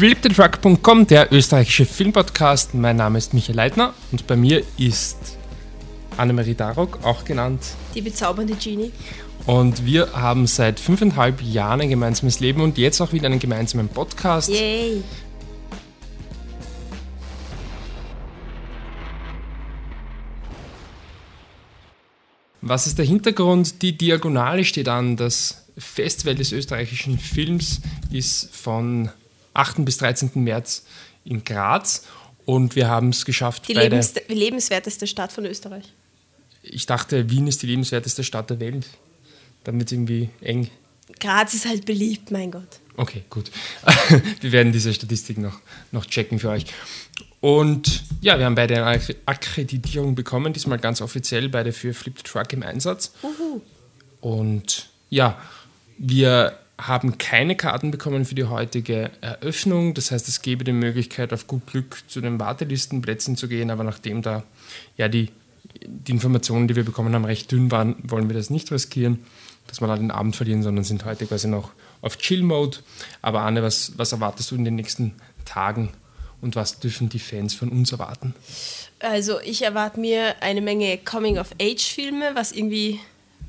flipthetruck.com, der österreichische Filmpodcast. Mein Name ist Michael Leitner und bei mir ist Annemarie Darok, auch genannt Die bezaubernde Genie. Und wir haben seit fünfeinhalb Jahren ein gemeinsames Leben und jetzt auch wieder einen gemeinsamen Podcast. Yay! Was ist der Hintergrund? Die Diagonale steht an. Das Festival des österreichischen Films ist von 8. bis 13. März in Graz und wir haben es geschafft. Die lebens lebenswerteste Stadt von Österreich. Ich dachte, Wien ist die lebenswerteste Stadt der Welt. Es irgendwie eng. Graz ist halt beliebt, mein Gott. Okay, gut. wir werden diese Statistik noch, noch checken für euch. Und ja, wir haben beide eine Akkreditierung bekommen, diesmal ganz offiziell, beide für Flip the Truck im Einsatz. Uhu. Und ja, wir haben keine Karten bekommen für die heutige Eröffnung. Das heißt, es gäbe die Möglichkeit, auf gut Glück zu den Wartelistenplätzen zu gehen. Aber nachdem da ja die, die Informationen, die wir bekommen haben, recht dünn waren, wollen wir das nicht riskieren, dass wir dann den Abend verlieren, sondern sind heute quasi noch auf Chill-Mode. Aber Anne, was, was erwartest du in den nächsten Tagen und was dürfen die Fans von uns erwarten? Also ich erwarte mir eine Menge Coming-of-Age-Filme, was irgendwie,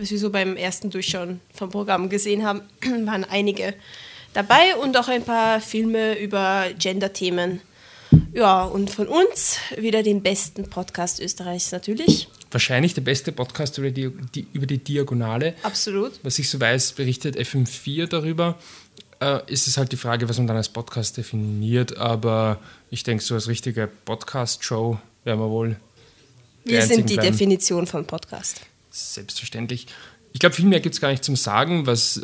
was wir so beim ersten Durchschauen vom Programm gesehen haben, waren einige dabei und auch ein paar Filme über Gender-Themen. Ja, und von uns wieder den besten Podcast Österreichs natürlich. Wahrscheinlich der beste Podcast über die, die, über die Diagonale. Absolut. Was ich so weiß, berichtet FM4 darüber äh, ist es halt die Frage, was man dann als Podcast definiert. Aber ich denke, so als richtige Podcast-Show werden wir wohl. Wir sind die bleiben. Definition von Podcast. Selbstverständlich. Ich glaube, viel mehr gibt es gar nicht zum Sagen. Was,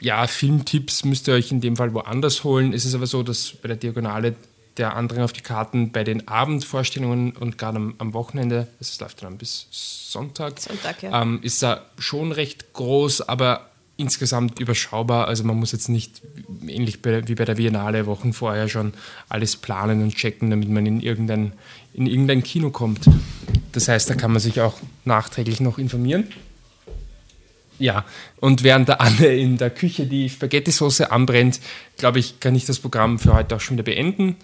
ja, Filmtipps müsst ihr euch in dem Fall woanders holen. Es ist aber so, dass bei der Diagonale der Andrang auf die Karten bei den Abendvorstellungen und gerade am, am Wochenende, es läuft dann bis Sonntag, Sonntag ja. ähm, ist da schon recht groß, aber insgesamt überschaubar. Also man muss jetzt nicht ähnlich wie bei der Biennale Wochen vorher schon alles planen und checken, damit man in irgendein, in irgendein Kino kommt. Das heißt, da kann man sich auch nachträglich noch informieren. Ja, und während der Anne in der Küche die Spaghetti-Sauce anbrennt, glaube ich, kann ich das Programm für heute auch schon wieder beenden.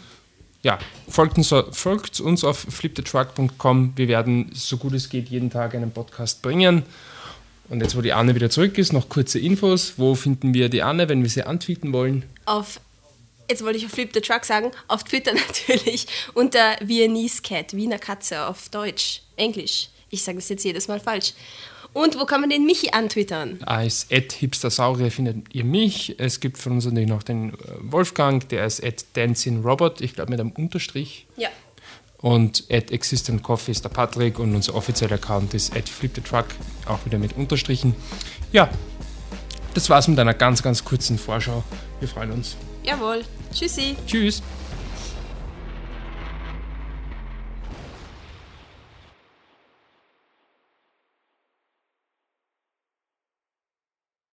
Ja, folgt uns, folgt uns auf flipthetruck.com. Wir werden, so gut es geht, jeden Tag einen Podcast bringen. Und jetzt, wo die Anne wieder zurück ist, noch kurze Infos. Wo finden wir die Anne, wenn wir sie antweeten wollen? Auf, jetzt wollte ich auf Flip the Truck sagen, auf Twitter natürlich, unter Viennese Cat, Wiener Katze auf Deutsch, Englisch. Ich sage das jetzt jedes Mal falsch. Und wo kann man den Michi antwittern? Als hipstersaurier findet ihr mich. Es gibt von uns natürlich noch den äh, Wolfgang, der ist at dancingrobot, ich glaube mit einem Unterstrich. Ja. Und at Existent Coffee ist der Patrick und unser offizieller Account ist at Flip the Truck, auch wieder mit Unterstrichen. Ja, das war's mit einer ganz, ganz kurzen Vorschau. Wir freuen uns. Jawohl. Tschüssi. Tschüss.